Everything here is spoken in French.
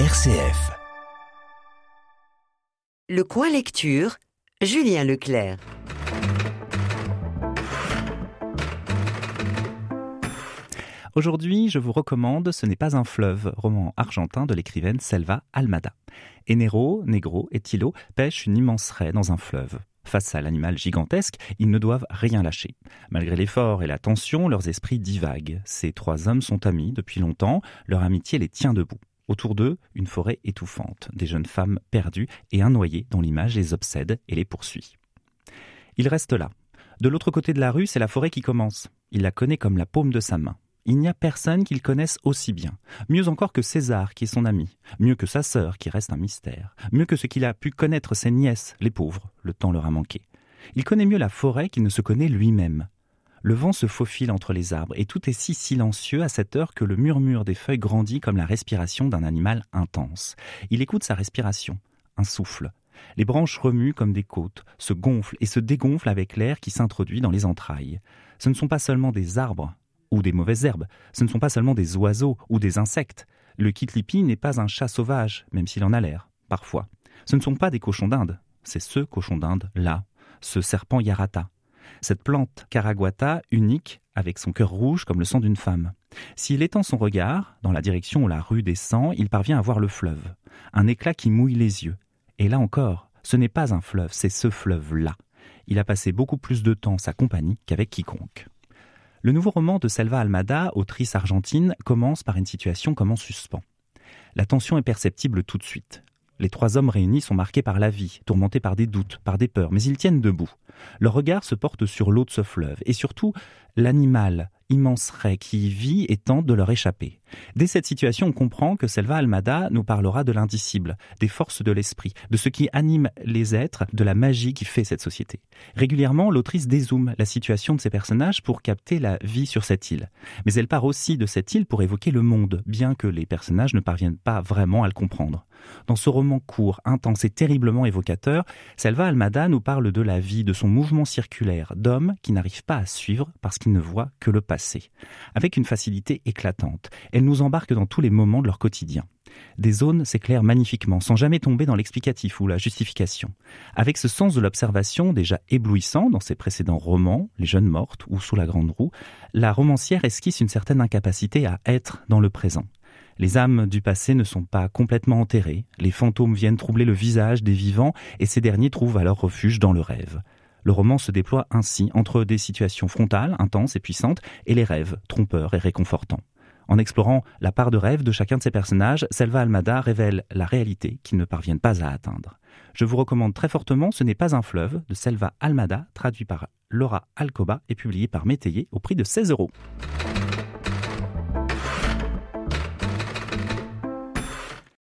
RCF. Le coin lecture, Julien Leclerc. Aujourd'hui, je vous recommande Ce n'est pas un fleuve, roman argentin de l'écrivaine Selva Almada. Enero, Negro et Tilo pêchent une immense raie dans un fleuve. Face à l'animal gigantesque, ils ne doivent rien lâcher. Malgré l'effort et la tension, leurs esprits divaguent. Ces trois hommes sont amis depuis longtemps, leur amitié les tient debout. Autour d'eux, une forêt étouffante, des jeunes femmes perdues et un noyé dont l'image les obsède et les poursuit. Ils restent là. De l'autre côté de la rue, c'est la forêt qui commence. Il la connaît comme la paume de sa main. Il n'y a personne qu'il connaisse aussi bien. Mieux encore que César, qui est son ami. Mieux que sa sœur, qui reste un mystère. Mieux que ce qu'il a pu connaître ses nièces, les pauvres. Le temps leur a manqué. Il connaît mieux la forêt qu'il ne se connaît lui-même. Le vent se faufile entre les arbres et tout est si silencieux à cette heure que le murmure des feuilles grandit comme la respiration d'un animal intense. Il écoute sa respiration, un souffle. Les branches remuent comme des côtes, se gonflent et se dégonflent avec l'air qui s'introduit dans les entrailles. Ce ne sont pas seulement des arbres, ou des mauvaises herbes. Ce ne sont pas seulement des oiseaux ou des insectes. Le kitlipi n'est pas un chat sauvage, même s'il en a l'air, parfois. Ce ne sont pas des cochons d'Inde. C'est ce cochon d'Inde, là, ce serpent yarata. Cette plante caraguata, unique, avec son cœur rouge comme le sang d'une femme. S'il étend son regard, dans la direction où la rue descend, il parvient à voir le fleuve. Un éclat qui mouille les yeux. Et là encore, ce n'est pas un fleuve, c'est ce fleuve-là. Il a passé beaucoup plus de temps sa compagnie qu'avec quiconque. Le nouveau roman de Selva Almada, autrice argentine, commence par une situation comme en suspens. La tension est perceptible tout de suite. Les trois hommes réunis sont marqués par la vie, tourmentés par des doutes, par des peurs, mais ils tiennent debout. Leur regard se porte sur l'eau de ce fleuve, et surtout l'animal, immense raie qui y vit et tente de leur échapper. Dès cette situation, on comprend que Selva Almada nous parlera de l'indicible, des forces de l'esprit, de ce qui anime les êtres, de la magie qui fait cette société. Régulièrement, l'autrice dézoome la situation de ces personnages pour capter la vie sur cette île. Mais elle part aussi de cette île pour évoquer le monde, bien que les personnages ne parviennent pas vraiment à le comprendre. Dans ce roman court, intense et terriblement évocateur, Selva Almada nous parle de la vie, de son mouvement circulaire, d'hommes qui n'arrivent pas à suivre parce qu'ils ne voient que le passé. Avec une facilité éclatante, elle nous embarque dans tous les moments de leur quotidien. Des zones s'éclairent magnifiquement, sans jamais tomber dans l'explicatif ou la justification. Avec ce sens de l'observation déjà éblouissant dans ses précédents romans, Les Jeunes Mortes ou Sous la Grande Roue, la romancière esquisse une certaine incapacité à être dans le présent. Les âmes du passé ne sont pas complètement enterrées, les fantômes viennent troubler le visage des vivants et ces derniers trouvent alors refuge dans le rêve. Le roman se déploie ainsi entre des situations frontales, intenses et puissantes, et les rêves, trompeurs et réconfortants. En explorant la part de rêve de chacun de ces personnages, Selva Almada révèle la réalité qu'ils ne parviennent pas à atteindre. Je vous recommande très fortement Ce n'est pas un fleuve de Selva Almada, traduit par Laura Alcoba et publié par Métayer au prix de 16 euros.